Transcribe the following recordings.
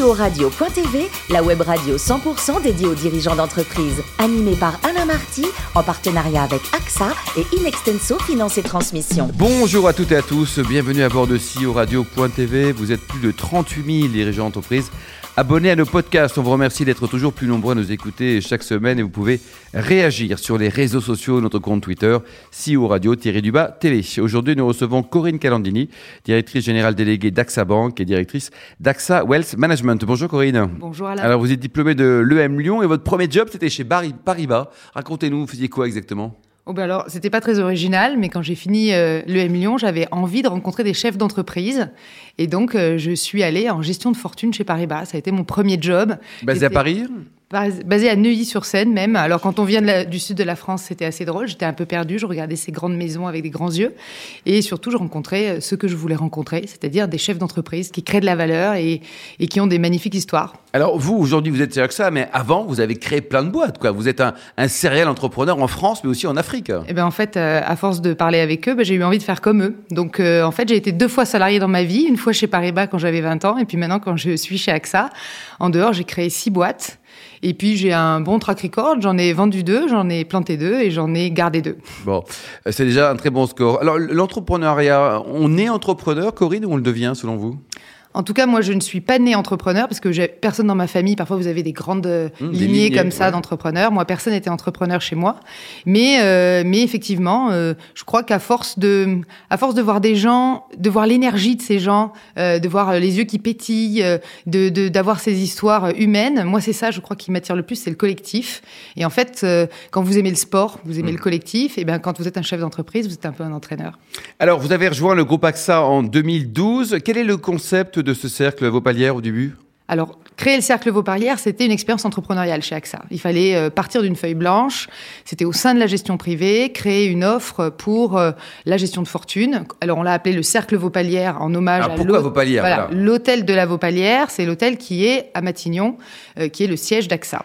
CEO Radio.tv, la web radio 100% dédiée aux dirigeants d'entreprise. Animée par Alain Marty, en partenariat avec AXA et Inextenso Finance et Transmission. Bonjour à toutes et à tous, bienvenue à bord de CEO Radio.tv. Vous êtes plus de 38 000 dirigeants d'entreprise Abonnez à nos podcasts. On vous remercie d'être toujours plus nombreux à nous écouter chaque semaine et vous pouvez réagir sur les réseaux sociaux, notre compte Twitter, CEO Radio du bas télé. Aujourd'hui, nous recevons Corinne Calandini, directrice générale déléguée d'AXA Bank et directrice d'AXA Wealth Management. Bonjour Corinne. Bonjour Alain. Alors vous êtes diplômée de l'EM Lyon et votre premier job c'était chez Paribas. Racontez-nous, vous faisiez quoi exactement? Oh ben alors, c'était pas très original, mais quand j'ai fini euh, le M Lyon, j'avais envie de rencontrer des chefs d'entreprise. Et donc, euh, je suis allée en gestion de fortune chez Paribas. Ça a été mon premier job. Basé à Paris? Basé à Neuilly-sur-Seine même. Alors quand on vient du sud de la France, c'était assez drôle. J'étais un peu perdue. Je regardais ces grandes maisons avec des grands yeux. Et surtout, je rencontrais euh, ceux que je voulais rencontrer, c'est-à-dire des chefs d'entreprise qui créent de la valeur et, et, qui ont des magnifiques histoires. Alors vous, aujourd'hui, vous êtes chez AXA, mais avant, vous avez créé plein de boîtes. Quoi. Vous êtes un, un serial entrepreneur en France, mais aussi en Afrique. Eh ben, en fait, euh, à force de parler avec eux, ben, j'ai eu envie de faire comme eux. Donc euh, en fait, j'ai été deux fois salarié dans ma vie. Une fois chez Paribas quand j'avais 20 ans, et puis maintenant quand je suis chez AXA. En dehors, j'ai créé six boîtes. Et puis j'ai un bon track record, j'en ai vendu deux, j'en ai planté deux et j'en ai gardé deux. Bon, c'est déjà un très bon score. Alors l'entrepreneuriat, on est entrepreneur, Corinne, ou on le devient selon vous? En tout cas, moi, je ne suis pas née entrepreneur parce que personne dans ma famille. Parfois, vous avez des grandes euh, mmh, lignées, comme ça d'entrepreneurs. Moi, personne n'était entrepreneur chez moi. Mais, euh, mais effectivement, euh, je crois qu'à force de, à force de voir des gens, de voir l'énergie de ces gens, de voir les yeux qui pétillent, de d'avoir ces histoires humaines, moi, c'est ça, je crois, qui m'attire le plus, c'est le collectif. Et en fait, quand vous aimez le sport, vous aimez mmh. le collectif. Et bien, quand vous êtes un chef d'entreprise, vous êtes un peu un entraîneur. Alors, vous avez rejoint le groupe AXA en 2012. Quel est le concept de ce cercle Vaupalière au début? Alors, créer le cercle Vaupalière, c'était une expérience entrepreneuriale chez AXA. Il fallait euh, partir d'une feuille blanche, c'était au sein de la gestion privée, créer une offre pour euh, la gestion de fortune. Alors, on l'a appelé le cercle Vaupalière en hommage à l'hôtel. l'hôtel de la Vaupalière, c'est l'hôtel qui est à Matignon, euh, qui est le siège d'AXA.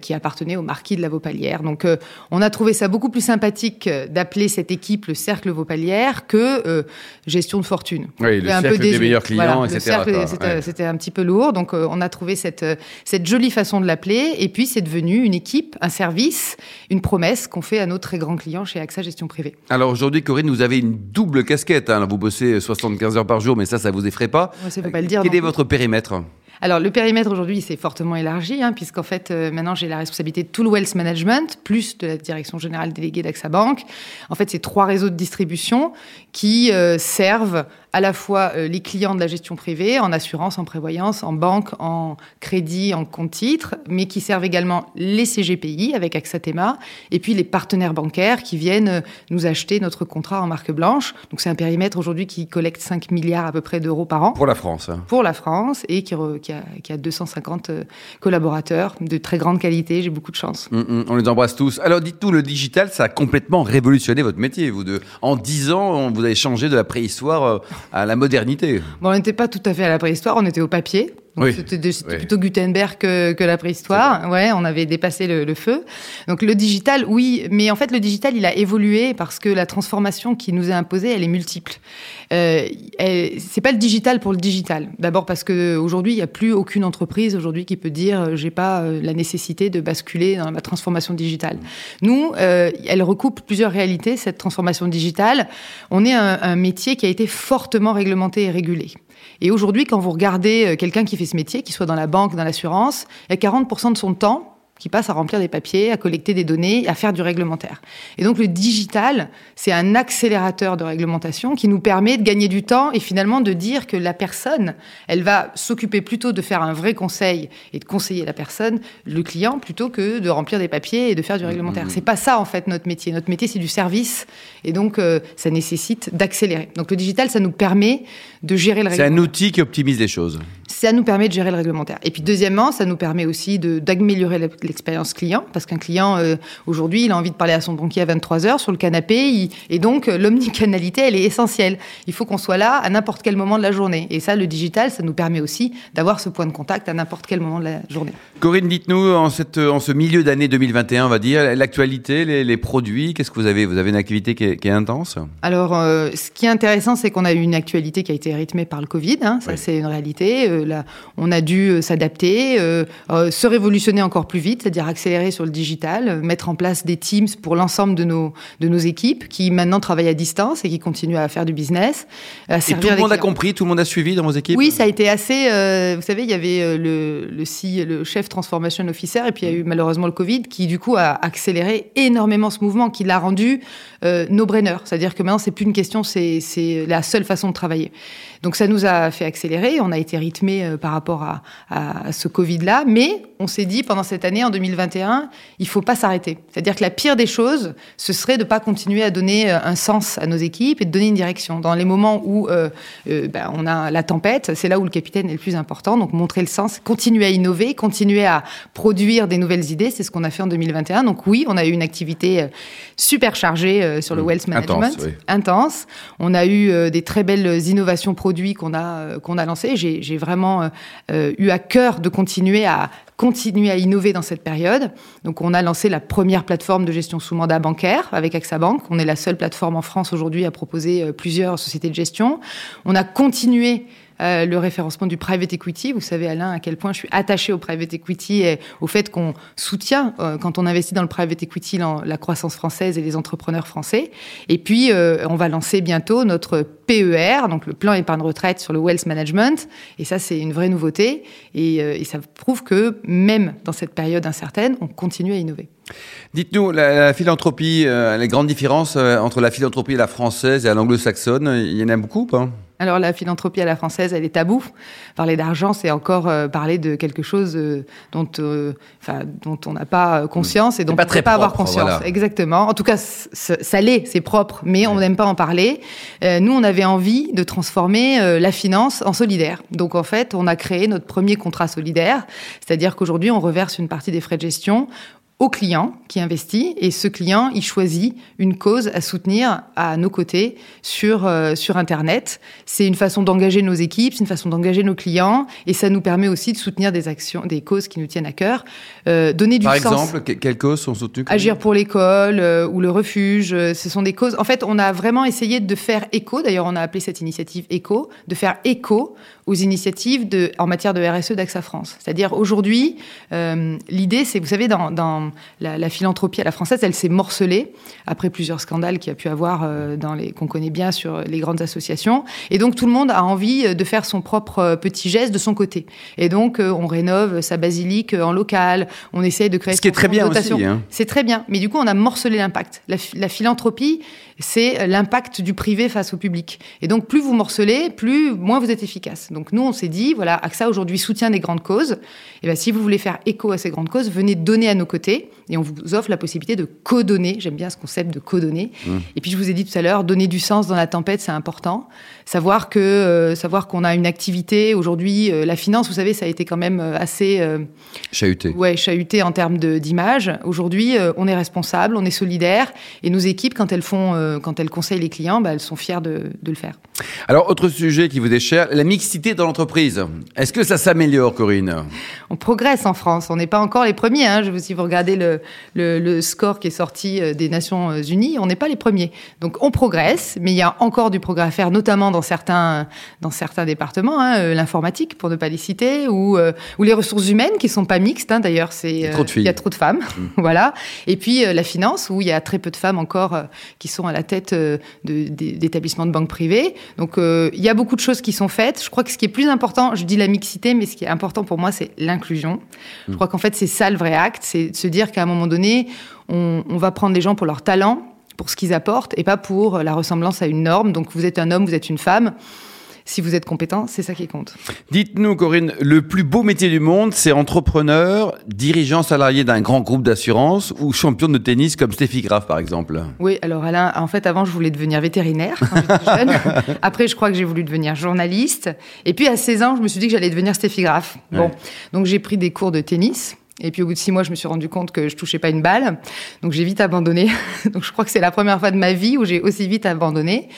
Qui appartenait au marquis de la Vaupalière. Donc, euh, on a trouvé ça beaucoup plus sympathique d'appeler cette équipe le cercle Vaupalière que gestion de fortune. Oui, le cercle des meilleurs clients, etc. C'était un petit peu lourd, donc on a trouvé cette, cette jolie façon de l'appeler. Et puis, c'est devenu une équipe, un service, une promesse qu'on fait à nos très grands clients chez AXA Gestion Privée. Alors aujourd'hui, Corinne, vous avez une double casquette. Hein. Vous bossez 75 heures par jour, mais ça, ça vous effraie pas. Ouais, ça pas le dire. Quel est votre périmètre? Alors, le périmètre aujourd'hui s'est fortement élargi, hein, puisqu'en fait, euh, maintenant, j'ai la responsabilité de tout le wealth management, plus de la direction générale déléguée d'AXA Bank. En fait, c'est trois réseaux de distribution qui euh, servent à la fois euh, les clients de la gestion privée, en assurance, en prévoyance, en banque, en crédit, en compte titre, mais qui servent également les CGPI avec Axatema, et puis les partenaires bancaires qui viennent nous acheter notre contrat en marque blanche. Donc c'est un périmètre aujourd'hui qui collecte 5 milliards à peu près d'euros par an. Pour la France. Hein. Pour la France, et qui, qui, a, qui, a, 250 euh, collaborateurs de très grande qualité. J'ai beaucoup de chance. Mm, mm, on les embrasse tous. Alors dites-nous, le digital, ça a complètement révolutionné votre métier. Vous de, en 10 ans, vous avez changé de la préhistoire à la modernité. Bon, on n'était pas tout à fait à la préhistoire, on était au papier. C'était plutôt Gutenberg que, que la préhistoire. Ouais, on avait dépassé le, le, feu. Donc le digital, oui, mais en fait le digital, il a évolué parce que la transformation qui nous est imposée, elle est multiple. Euh, c'est pas le digital pour le digital. D'abord parce que aujourd'hui, il n'y a plus aucune entreprise aujourd'hui qui peut dire euh, j'ai pas euh, la nécessité de basculer dans la transformation digitale. Nous, euh, elle recoupe plusieurs réalités cette transformation digitale. On est un, un métier qui a été fortement réglementé et régulé. Et aujourd'hui, quand vous regardez euh, quelqu'un qui fait ce métier, qui soit dans la banque, dans l'assurance, il y a 40% de son temps qui passe à remplir des papiers, à collecter des données, à faire du réglementaire. Et donc le digital, c'est un accélérateur de réglementation qui nous permet de gagner du temps et finalement de dire que la personne, elle va s'occuper plutôt de faire un vrai conseil et de conseiller la personne, le client, plutôt que de remplir des papiers et de faire du réglementaire. Mmh. C'est pas ça en fait notre métier. Notre métier c'est du service et donc euh, ça nécessite d'accélérer. Donc le digital, ça nous permet de gérer le réglementaire. C'est un outil qui optimise les choses. Ça nous permet de gérer le réglementaire. Et puis deuxièmement, ça nous permet aussi d'améliorer l'expérience client, parce qu'un client, euh, aujourd'hui, il a envie de parler à son banquier à 23 heures sur le canapé, et donc euh, l'omnicanalité, elle est essentielle. Il faut qu'on soit là à n'importe quel moment de la journée. Et ça, le digital, ça nous permet aussi d'avoir ce point de contact à n'importe quel moment de la journée. Corinne, dites-nous, en, cette, en ce milieu d'année 2021, on va dire, l'actualité, les, produits, qu'est-ce que vous avez? Vous avez une activité qui est, intense? Alors, ce qui est intéressant, c'est qu'on a eu une actualité qui a été rythmée par le Covid, hein, ça c'est une réalité. là, on a dû s'adapter, se révolutionner encore plus vite, c'est-à-dire accélérer sur le digital, mettre en place des teams pour l'ensemble de nos, de nos équipes qui maintenant travaillent à distance et qui continuent à faire du business. et tout le monde a compris, tout le monde a suivi dans vos équipes Oui, ça a été assez. Euh, vous savez, il y avait euh, le, le, le chef Transformation Officer et puis il y a eu malheureusement le Covid qui, du coup, a accéléré énormément ce mouvement, qui l'a rendu euh, no-brainer. C'est-à-dire que maintenant, c'est plus une question, c'est la seule façon de travailler. Donc ça nous a fait accélérer, on a été rythmé euh, par rapport à, à ce Covid-là, mais on s'est dit pendant cette année, en 2021, il faut pas s'arrêter. C'est-à-dire que la pire des choses, ce serait de pas continuer à donner euh, un sens à nos équipes et de donner une direction. Dans les moments où euh, ben, on a la tempête, c'est là où le capitaine est le plus important. Donc montrer le sens, continuer à innover, continuer à produire des nouvelles idées, c'est ce qu'on a fait en 2021. Donc oui, on a eu une activité super chargée sur le mmh. wealth management, intense. intense. On a eu des très belles innovations produites qu'on a, euh, qu'on a lancé. J'ai vraiment euh, euh, eu à cœur de continuer à continuer à innover dans cette période. Donc, on a lancé la première plateforme de gestion sous mandat bancaire avec AXA Bank. On est la seule plateforme en France aujourd'hui à proposer plusieurs sociétés de gestion. On a continué euh, le référencement du private equity. Vous savez, Alain, à quel point je suis attachée au private equity et au fait qu'on soutient, euh, quand on investit dans le private equity, la, croissance française et les entrepreneurs français. Et puis, euh, on va lancer bientôt notre PER, donc le plan épargne retraite sur le wealth management. Et ça, c'est une vraie nouveauté. Et, ça prouve que même dans cette période incertaine, on continue à innover. Dites-nous, la, philanthropie, les grandes différences entre la philanthropie et la française et l'anglo-saxonne, il y en a beaucoup ou pas? Alors la philanthropie à la française, elle est tabou. Parler d'argent, c'est encore euh, parler de quelque chose euh, dont, euh, dont on n'a pas conscience et dont pas on ne pas avoir conscience. Exactement. En tout cas, ça l'est, c'est propre, mais on n'aime pas en parler. nous, on avait envie de transformer la finance en solidaire. Donc en fait, on a créé notre premier contrat solidaire, c'est-à-dire qu'aujourd'hui, on reverse une partie des frais de gestion au client qui investit et ce client il choisit une cause à soutenir à nos côtés sur euh, sur internet. C'est une façon d'engager nos équipes c'est une façon d'engager nos clients et ça nous permet aussi de soutenir des actions des causes qui nous tiennent à cœur. Euh, donner du par exemple quelles causes sont soutenues agir pour l'école euh, ou le refuge ce sont des causes. En fait on a vraiment essayé de faire écho d'ailleurs on a appelé cette initiative écho de faire écho aux initiatives de en matière de RSE d'AXA France. C'est-à-dire aujourd'hui l'idée c'est vous savez dans, dans la, philanthropie à la française, elle s'est morcelée après plusieurs scandales qu'il y a pu avoir euh, dans les qu'on connaît bien sur les grandes associations. Et donc tout le monde a envie euh, de faire son propre euh, petit geste de son côté. Et donc on rénove sa basilique en local, on essaye de créer. Ce qui est très bien aussi. Hein. C'est très bien, mais du coup on a morcelé l'impact. la philanthropie, c'est l'impact du privé face au public. Et donc, plus vous morcelez, plus moins vous êtes efficace. Donc, nous, on s'est dit, voilà, AXA aujourd'hui soutient des grandes causes. Et bien, si vous voulez faire écho à ces grandes causes, venez donner à nos côtés. Et on vous offre la possibilité de co-donner. J'aime bien ce concept de co-donner. Mmh. Et puis, je vous ai dit tout à l'heure, donner du sens dans la tempête, c'est important. Savoir que, euh, savoir qu'on a une activité aujourd'hui, euh, la finance, vous savez, ça a été quand même euh, assez chahuté. Ouais, chahuté en termes d'image. Aujourd'hui, on est responsable, on est solidaire, et nos équipes, quand elles font euh, quand elles conseillent les clients, bah, elles sont fières de, le faire. Alors, autre sujet qui vous est cher, la mixité dans l'entreprise. Est-ce que ça s'améliore, Corinne? On progresse en France. On n'est pas encore les premiers. Hein. Si vous regardez le, le, score qui est sorti euh, des Nations Unies, on n'est pas les premiers. Donc, on progresse, mais il y a encore du progrès à faire, notamment dans certains, dans certains départements, hein, euh, l'informatique, pour ne pas les citer, ou, ou les ressources humaines qui sont pas mixtes. Hein, D'ailleurs, c'est il, y a trop de femmes, mm. voilà. Et puis la finance, où il y a très peu de femmes encore qui sont à la tête euh, d'établissements de, banque privée. Donc euh, il y a beaucoup de choses qui sont faites. Je crois que ce qui est plus important, je dis la mixité, mais ce qui est important pour moi, c'est l'inclusion. Je hmm. crois qu'en fait, c'est ça le vrai acte, c'est de se dire qu'à un moment donné, on, on va prendre les gens pour leur talent, pour ce qu'ils apportent, et pas pour la ressemblance à une norme. Donc vous êtes un homme, vous êtes une femme si vous êtes compétent, c'est ça qui compte. Dites-nous, Corinne, le plus beau métier du monde, c'est entrepreneur, dirigeant salarié d'un grand groupe d'assurance ou champion de tennis comme Steffi Graf, par exemple Oui, alors Alain, en fait, avant, je voulais devenir vétérinaire quand j'étais jeune. Après, je crois que j'ai voulu devenir journaliste. Et puis, à 16 ans, je me suis dit que j'allais devenir Steffi Graf. Bon, donc j'ai pris des cours de tennis. Et puis au bout de six mois, je me suis rendu compte que je touchais pas une balle, donc j'ai vite abandonné. donc je crois que c'est la première fois de ma vie où j'ai aussi vite abandonné.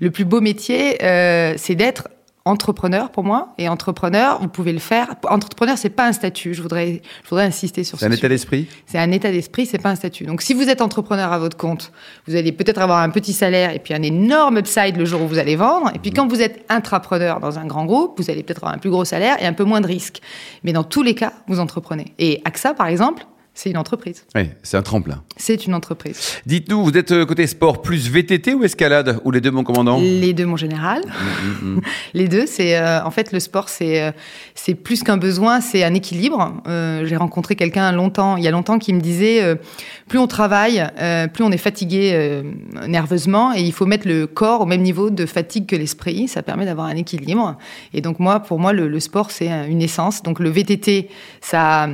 Le plus beau métier, euh, c'est d'être entrepreneur pour moi. Et entrepreneur, vous pouvez le faire. Entrepreneur, c'est pas un statut. Je voudrais, je voudrais insister sur ça. C'est un état d'esprit? C'est un état d'esprit, c'est pas un statut. Donc, si vous êtes entrepreneur à votre compte, vous allez peut-être avoir un petit salaire et puis un énorme upside le jour où vous allez vendre. Et puis, quand vous êtes intrapreneur dans un grand groupe, vous allez peut-être avoir un plus gros salaire et un peu moins de risques. Mais dans tous les cas, vous entreprenez. Et AXA, par exemple, c'est une entreprise. Oui, c'est un tremplin. C'est une entreprise. Dites-nous, vous êtes euh, côté sport plus VTT ou escalade Ou les deux, mon commandant? Les deux, mon général. Mm, mm, mm. les deux, c'est. Euh, en fait, le sport, c'est euh, c'est plus qu'un besoin, c'est un équilibre. J'ai rencontré quelqu'un longtemps, il y a longtemps, qui me disait plus on travaille, plus on est fatigué nerveusement, et il faut mettre le corps au même niveau de fatigue que l'esprit. Ça permet d'avoir un équilibre. Et donc, moi, pour moi, le, le sport, c'est une essence. Donc, le VTT, ça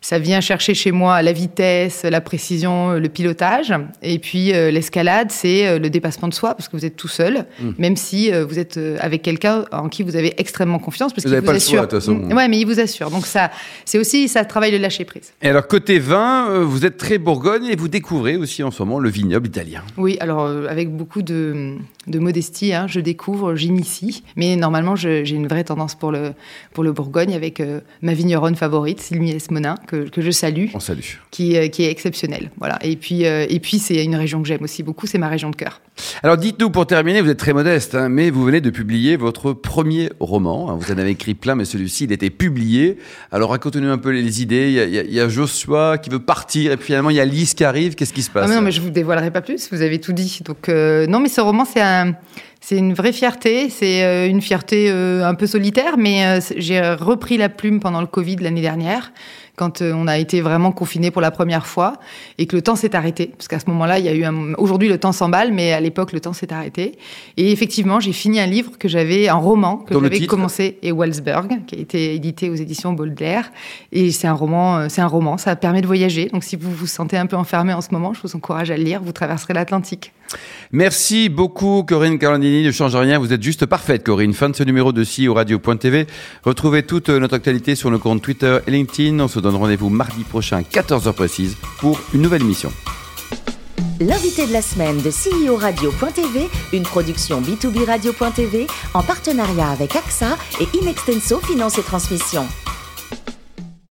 ça vient chercher chez moi la vitesse, la précision, le pilotage. Et puis euh, l'escalade, c'est euh, le dépassement de soi, parce que vous êtes tout seul, mmh. même si euh, vous êtes avec quelqu'un en qui vous avez extrêmement confiance, parce qu'il vous, vous assure. de toute façon. Ouais, mais il vous assure. Donc ça, c'est aussi ça travaille le lâcher prise. Et alors côté vin, vous êtes très Bourgogne et vous découvrez aussi en ce moment le vignoble italien. Oui, alors avec beaucoup de, de modestie, hein, je découvre, j'initie, mais normalement j'ai une vraie tendance pour le pour le Bourgogne avec ma vigneronne favorite, Sylvie Esmonin que, je salue. On salue. Qui, euh, qui est exceptionnel. Voilà. Et puis, euh, et puis c'est une région que j'aime aussi beaucoup, c'est ma région de cœur. Alors dites-nous pour terminer, vous êtes très modeste, hein, mais vous venez de publier votre premier roman. Hein. Vous en avez écrit plein, mais celui-ci, il était publié. Alors racontez-nous un peu les idées. Il y, a, Joshua qui veut partir, et puis finalement il y a Lise qui arrive. Qu'est-ce qui se passe ah Non, mais je vous dévoilerai pas plus. Vous avez tout dit. Donc euh, non, mais ce roman, c'est un um, c'est une vraie fierté, c'est une fierté un peu solitaire, mais j'ai repris la plume pendant le Covid l'année dernière quand euh, on a été vraiment confiné pour la première fois et que le temps s'est arrêté. Parce qu'à ce moment-là, il y a eu un... Aujourd'hui, le temps s'emballe, mais à l'époque, le temps s'est arrêté. Et effectivement, j'ai fini un livre que j'avais, un roman que j'avais commencé, et Walsberg, qui a été édité aux éditions Baudelaire. Et c'est un roman, euh, c'est un roman, ça permet de voyager. Donc si vous vous sentez un peu enfermé en ce moment, je vous encourage à le lire. Vous traverserez l'Atlantique. Merci beaucoup, Corinne Carolandini. Ne change rien. Vous êtes juste parfaite, Corinne. Fin de ce numéro de au radio.tv. Retrouvez toute notre actualité sur nos comptes Twitter et LinkedIn. On se donne rendez-vous mardi prochain, 14h précise, pour une nouvelle émission. L'invité de la semaine de CEO Radio.tv, une production B2B Radio.tv en partenariat avec AXA et Inextenso Finance et Transmission.